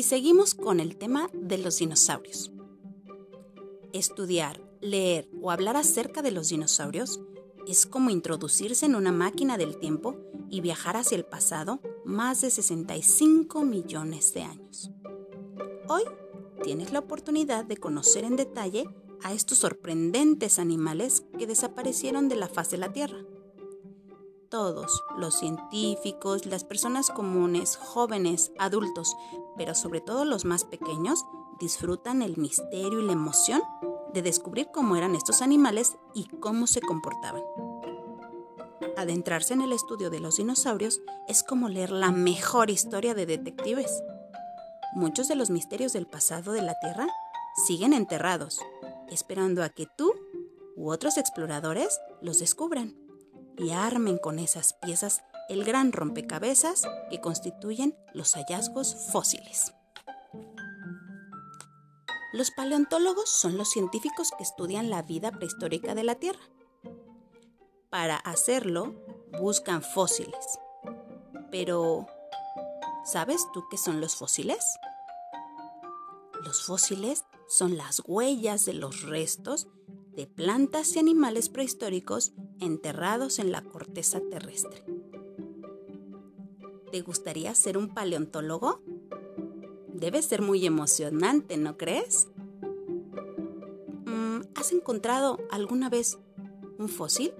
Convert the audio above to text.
Y seguimos con el tema de los dinosaurios. Estudiar, leer o hablar acerca de los dinosaurios es como introducirse en una máquina del tiempo y viajar hacia el pasado más de 65 millones de años. Hoy tienes la oportunidad de conocer en detalle a estos sorprendentes animales que desaparecieron de la faz de la Tierra. Todos, los científicos, las personas comunes, jóvenes, adultos, pero sobre todo los más pequeños, disfrutan el misterio y la emoción de descubrir cómo eran estos animales y cómo se comportaban. Adentrarse en el estudio de los dinosaurios es como leer la mejor historia de detectives. Muchos de los misterios del pasado de la Tierra siguen enterrados, esperando a que tú u otros exploradores los descubran y armen con esas piezas el gran rompecabezas que constituyen los hallazgos fósiles. Los paleontólogos son los científicos que estudian la vida prehistórica de la Tierra. Para hacerlo, buscan fósiles. Pero, ¿sabes tú qué son los fósiles? Los fósiles son las huellas de los restos de plantas y animales prehistóricos enterrados en la corteza terrestre. ¿Te gustaría ser un paleontólogo? Debe ser muy emocionante, ¿no crees? Mm, ¿Has encontrado alguna vez un fósil?